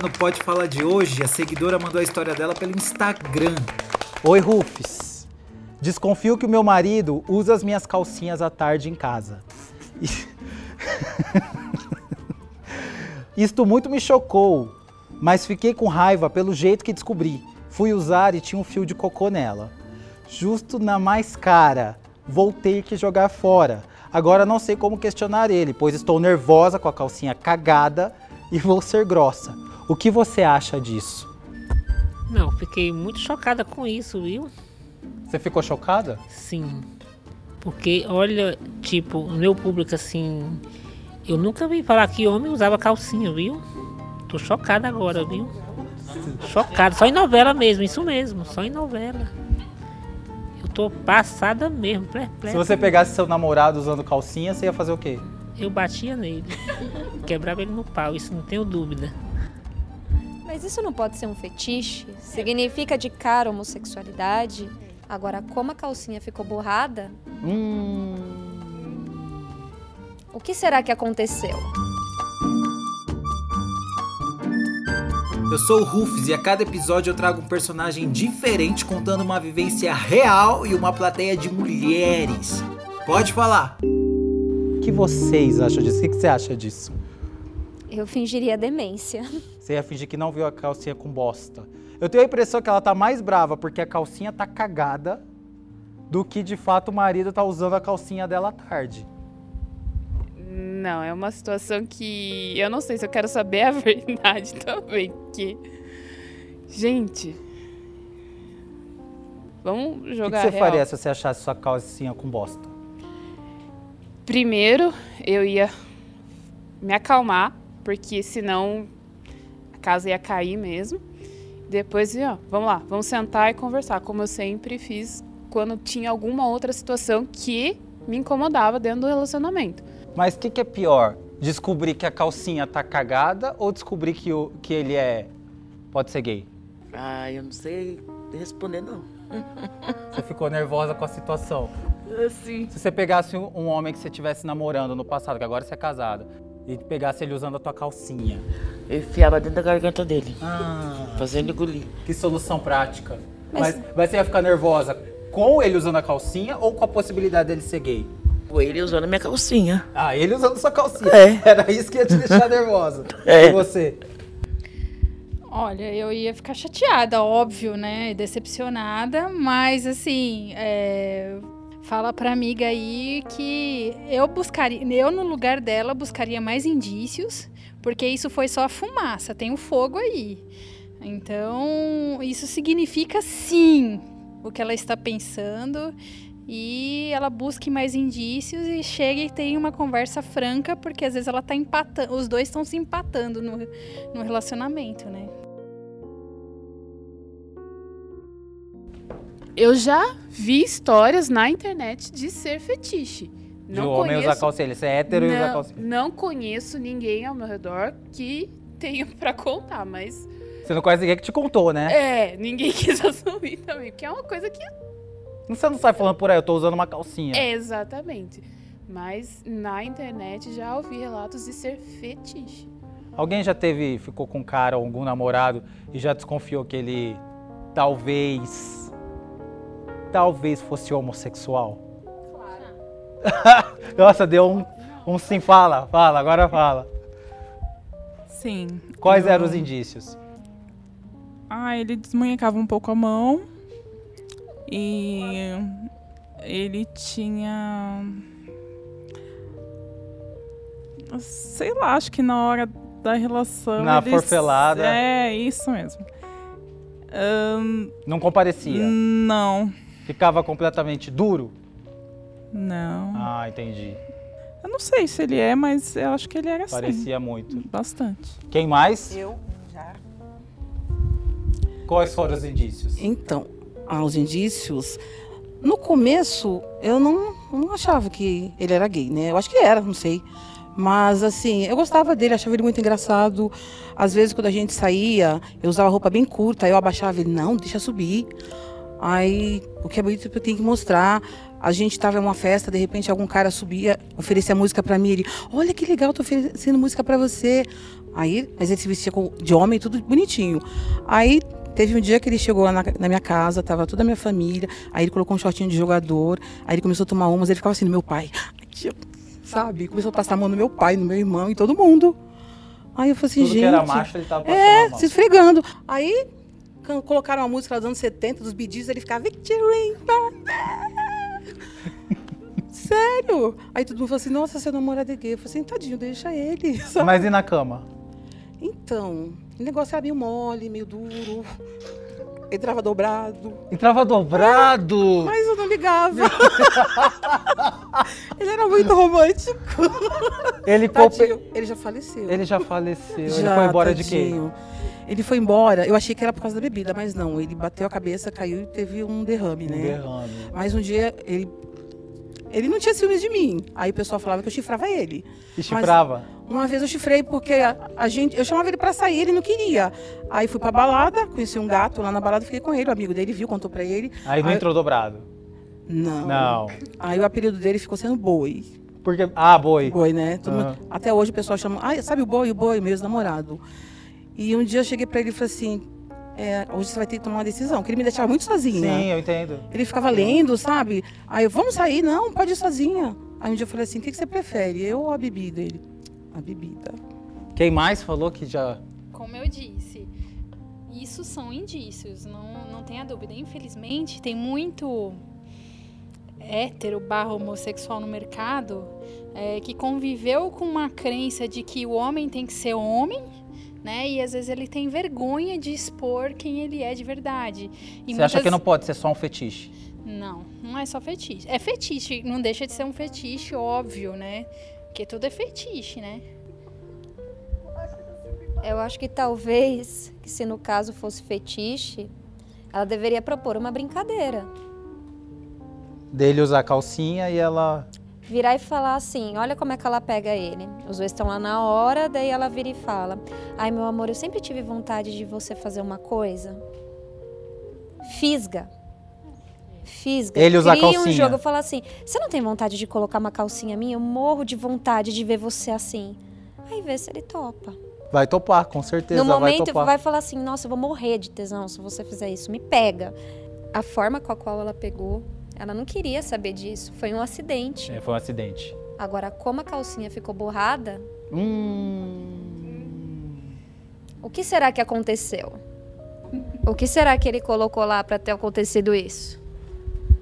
no Pode Falar de hoje. A seguidora mandou a história dela pelo Instagram. Oi, Rufus. Desconfio que o meu marido usa as minhas calcinhas à tarde em casa. Isto muito me chocou, mas fiquei com raiva pelo jeito que descobri. Fui usar e tinha um fio de cocô nela. Justo na mais cara, vou ter que jogar fora. Agora não sei como questionar ele, pois estou nervosa com a calcinha cagada e vou ser grossa. O que você acha disso? Não, fiquei muito chocada com isso, viu? Você ficou chocada? Sim. Porque, olha, tipo, o meu público assim. Eu nunca vi falar que homem usava calcinha, viu? Tô chocada agora, viu? Chocada. Só em novela mesmo, isso mesmo, só em novela. Eu tô passada mesmo, perplexa. Se você pegasse seu namorado usando calcinha, você ia fazer o quê? Eu batia nele. Quebrava ele no pau, isso não tenho dúvida. Mas isso não pode ser um fetiche? Significa de cara homossexualidade? Agora, como a calcinha ficou borrada, Hum. o que será que aconteceu? Eu sou o Rufus e a cada episódio eu trago um personagem diferente contando uma vivência real e uma plateia de mulheres. Pode falar. O que vocês acham disso? O que que você acha disso? Eu fingiria demência. Você ia fingir que não viu a calcinha com bosta. Eu tenho a impressão que ela tá mais brava porque a calcinha tá cagada do que de fato o marido tá usando a calcinha dela à tarde. Não, é uma situação que eu não sei se eu quero saber a verdade também, porque gente, vamos O que, que jogar você real. faria se você achasse sua calcinha com bosta? Primeiro, eu ia me acalmar, porque senão a casa ia cair mesmo. Depois, ó, vamos lá, vamos sentar e conversar, como eu sempre fiz quando tinha alguma outra situação que me incomodava dentro do relacionamento. Mas o que, que é pior? Descobrir que a calcinha tá cagada ou descobrir que, o, que ele é. pode ser gay? Ah, eu não sei responder, não. Você ficou nervosa com a situação. Assim. Se você pegasse um homem que você estivesse namorando no passado, que agora você é casada, e pegasse ele usando a tua calcinha. Eu enfiava dentro da garganta dele, Ah, fazendo engolir. que solução prática. Mas, mas você ia ficar nervosa com ele usando a calcinha ou com a possibilidade dele ser gay? Ele usando minha calcinha. Ah, ele usando sua calcinha. É. Era isso que ia te deixar nervosa. É. E você? Olha, eu ia ficar chateada, óbvio, né? Decepcionada, mas assim, é, fala pra amiga aí que eu buscaria, eu no lugar dela buscaria mais indícios, porque isso foi só a fumaça, tem o fogo aí. Então, isso significa sim o que ela está pensando e ela busque mais indícios e chega e tem uma conversa franca, porque às vezes ela tá empatando, os dois estão se empatando no, no relacionamento, né? Eu já vi histórias na internet de ser fetiche. De homem usar calcinha. Ele ser hétero e usar não, calcinha. não conheço ninguém ao meu redor que tenha pra contar, mas Você não conhece ninguém que te contou, né? é, ninguém quis assumir também, porque é uma coisa que Você não sai falando por aí, eu tô usando uma calcinha. é exatamente. Mas na internet já ouvi relatos de ser fetiche. Alguém já teve, ficou com um cara algum namorado e já desconfiou que ele talvez, talvez fosse homossexual? Nossa, deu um, um sim, fala, fala, agora fala. Sim. Quais eu- eram os indícios? Ah, ele desmunhecava um pouco a mão. E ele tinha. Sei lá, acho que na hora da relação. Na ele- forfelada. É, isso mesmo. Ahn, Não comparecia? não, Ficava completamente duro? não. Ah, entendi. Eu não sei se ele é, mas eu acho que ele era assim. Parecia muito. Bastante. Quem mais? Eu já. Quais foram os indícios? Então, aos indícios, no começo eu não, não achava que ele era gay, né? Eu acho que era, não sei. Mas assim, eu gostava dele, achava ele muito engraçado. Às vezes quando a gente saía, eu usava roupa bem curta, eu abaixava ele, não, deixa subir. Aí, o que é bonito eu tenho que mostrar. A gente tava em uma festa, de repente algum cara subia, oferecia música pra mim, ele, olha que legal, tô oferecendo música pra você. Aí, mas ele se vestia de homem, tudo bonitinho. Aí, teve um dia que ele chegou lá na, na minha casa, tava toda a minha família, aí ele colocou um shortinho de jogador, aí ele começou a tomar umas, ele ficava assim no meu pai, sabe? Começou a passar a mão no meu pai, no meu irmão e todo mundo. Aí eu falei assim, Tudo gente... que era macho, ele tava É, se esfregando. Aí colocaram uma música dos anos 70, dos Gees, ele ficava Victory. Sério? Aí todo mundo falou assim, nossa, seu namorado é gay. Eu falei assim, tadinho, deixa ele. sabe? Mas e na cama? Então, o negócio era meio mole, meio duro. Entrava dobrado. Entrava dobrado. Mas eu não ligava. ele era muito romântico. Ele, Tadinho, ele já faleceu. ele já faleceu. ele Já, foi embora de quê? tadinho. Ele foi embora, eu achei que era por causa da bebida, mas não. Ele bateu a cabeça, caiu e teve um derrame, Um né? derrame. Mas um dia ele. Ele não tinha ciúmes de mim. Aí o pessoal falava que eu chifrava ele. E chifrava? Uma vez eu chifrei porque a, a gente. Eu chamava ele pra sair, ele não queria. Aí fui pra balada, conheci um gato lá na balada, fiquei com ele. O amigo dele viu, contou pra ele. Aí não entrou dobrado. Não. Não. Aí o apelido dele ficou sendo boi. Porque. Ah, boi. Boi, né? Todo mundo- até hoje o pessoal chama. Ah, sabe o boi? O boi, meu ex-namorado. E um dia eu cheguei pra ele e falei assim: é, hoje você vai ter que tomar uma decisão, que ele me deixava muito sozinha. Sim, eu entendo. Ele ficava lendo, sabe? Aí eu, vamos sair? Não, pode ir sozinha. Aí um dia eu falei assim: o que, que você prefere? Eu ou a bebida? Ele, a bebida. Quem mais falou que já. Como eu disse, isso são indícios, não, não tenha dúvida. Infelizmente, tem muito hétero barra homossexual no mercado é, que conviveu com uma crença de que o homem tem que ser homem, né? E às vezes ele tem vergonha de expor quem ele é de verdade. E Você acha muitas- que não pode ser só um fetiche? Não, não é só fetiche. É fetiche, não deixa de ser um fetiche, óbvio, né? Porque tudo é fetiche, né? Eu acho que talvez, que se no caso fosse fetiche, ela deveria propor uma brincadeira. Dele usar calcinha e ela. Virar e falar assim, olha como é que ela pega ele. Os dois estão lá na hora, daí ela vira e fala: Ai, meu amor, eu sempre tive vontade de você fazer uma coisa. Fisga. Fisga. Ele usa Cria um calcinha. jogo. Fala assim: Você não tem vontade de colocar uma calcinha minha? Eu morro de vontade de ver você assim. Aí vê se ele topa. Vai topar, com certeza no vai momento, topar. vai falar assim: Nossa, eu vou morrer de tesão se você fizer isso. Me pega. A forma com a qual ela pegou, ela não queria saber disso. Foi um acidente. É, foi um acidente. Agora, como a calcinha ficou borrada, Hum. o que será que aconteceu? O que será que ele colocou lá pra ter acontecido isso?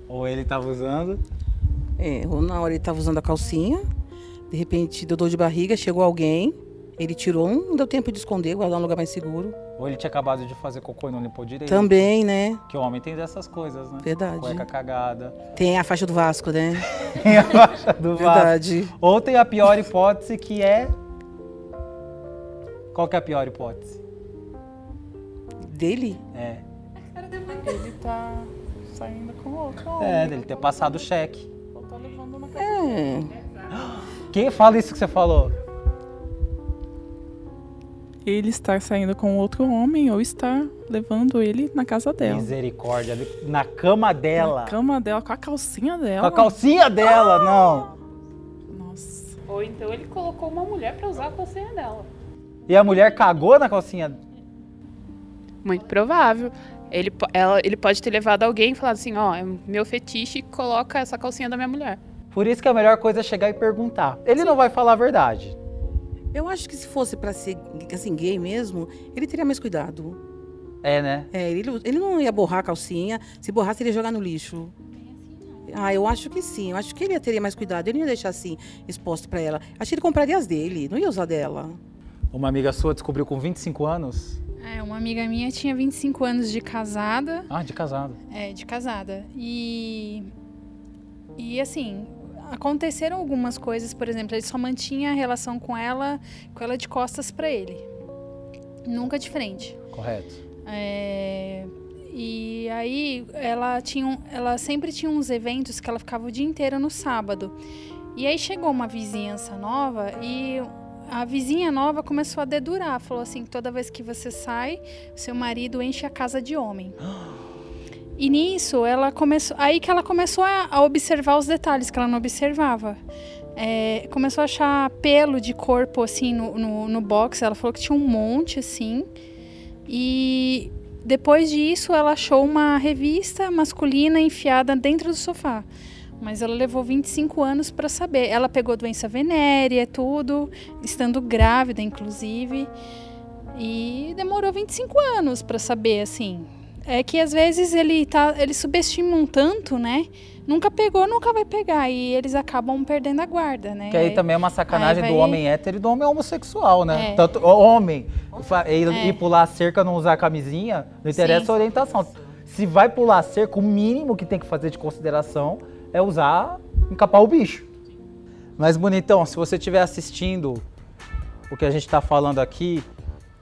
Ou ele tava usando. É, ou na hora ele tava usando a calcinha, de repente deu dor de barriga, chegou alguém, ele tirou, não deu tempo de esconder, guardar um lugar mais seguro. Ou ele tinha acabado de fazer cocô e não limpou direito. Também, né? Que o homem tem dessas coisas, né? Verdade. Cueca cagada. Tem a faixa do Vasco, né? Tem a faixa do Vasco. Verdade. Ou tem a pior hipótese que é. Qual que é a pior hipótese? Dele? É. Ele tá saindo com outro homem. É, dele ter passado o cheque. Ou tá levando uma. É. Quem fala isso que você falou? Ele estar saindo com outro homem ou estar levando ele na casa dela. Misericórdia. Na cama dela. Na cama dela, com a calcinha Com dela. a calcinha dela, não. Nossa. Ou então ele colocou uma mulher pra usar a calcinha dela. E a mulher cagou na calcinha. Muito provável. Ele, ela, ele pode ter levado alguém e falado assim, ó, é meu fetiche, coloca essa calcinha da minha mulher. Por isso que a melhor coisa é chegar e perguntar. Ele não vai falar a verdade. Eu acho que se fosse pra ser assim, gay mesmo, ele teria mais cuidado. É, né? É, ele, ele não ia borrar a calcinha. Se borrasse, ele ia jogar no lixo. Ah, eu acho que sim. Eu acho que ele teria mais cuidado. Ele não ia deixar assim, exposto pra ela. Acho que ele compraria as dele, não ia usar dela. Uma amiga sua descobriu com 25 anos. É, uma amiga minha tinha 25 anos de casada. Ah, de casado. É, de casada. E. E assim, aconteceram algumas coisas, por exemplo, ele só mantinha a relação com ela, com ela de costas pra ele. Nunca de frente. Correto. É, e aí ela tinha, ela sempre tinha uns eventos que ela ficava o dia inteiro no sábado. E aí chegou uma vizinhança nova e a vizinha nova começou a dedurar, falou assim, toda vez que você sai, seu marido enche a casa de homem. E nisso, ela começou. Aí que ela começou a, observar os detalhes que ela não observava. É, começou a achar pelo de corpo, assim, no, no, no box. Ela falou que tinha um monte, assim. E depois disso, ela achou uma revista masculina enfiada dentro do sofá. Mas ela levou 25 anos para saber. Ela pegou doença venérea, tudo, estando grávida, inclusive. E demorou 25 anos para saber, assim. É que às vezes ele tá, eles subestimam tanto, né? Nunca pegou, nunca vai pegar. E eles acabam perdendo a guarda, né? Que aí também é uma sacanagem aí do vai- homem hétero e do homem homossexual, né? É. Tanto homem ir, É. ir pular a cerca, não usar camisinha, não interessa Sim. a orientação. Se vai pular a cerca, o mínimo que tem que fazer de consideração é usar, encapar o bicho. Mas, bonitão, se você estiver assistindo o que a gente está falando aqui,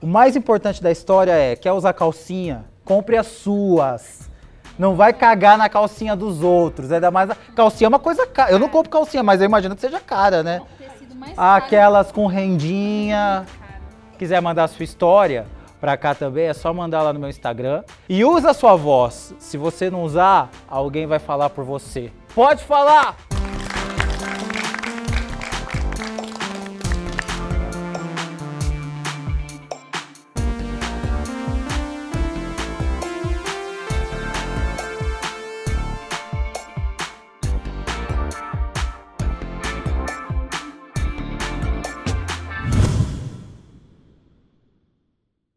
o mais importante da história é, quer usar calcinha? Compre as suas. Não vai cagar na calcinha dos outros. Ainda mais a calcinha é uma coisa cara. Eu não compro calcinha, mas eu imagino que seja cara, né? Aquelas com rendinha. Quiser mandar a sua história pra cá também, é só mandar lá no meu Instagram. E usa a sua voz. Se você não usar, alguém vai falar por você. Pode falar!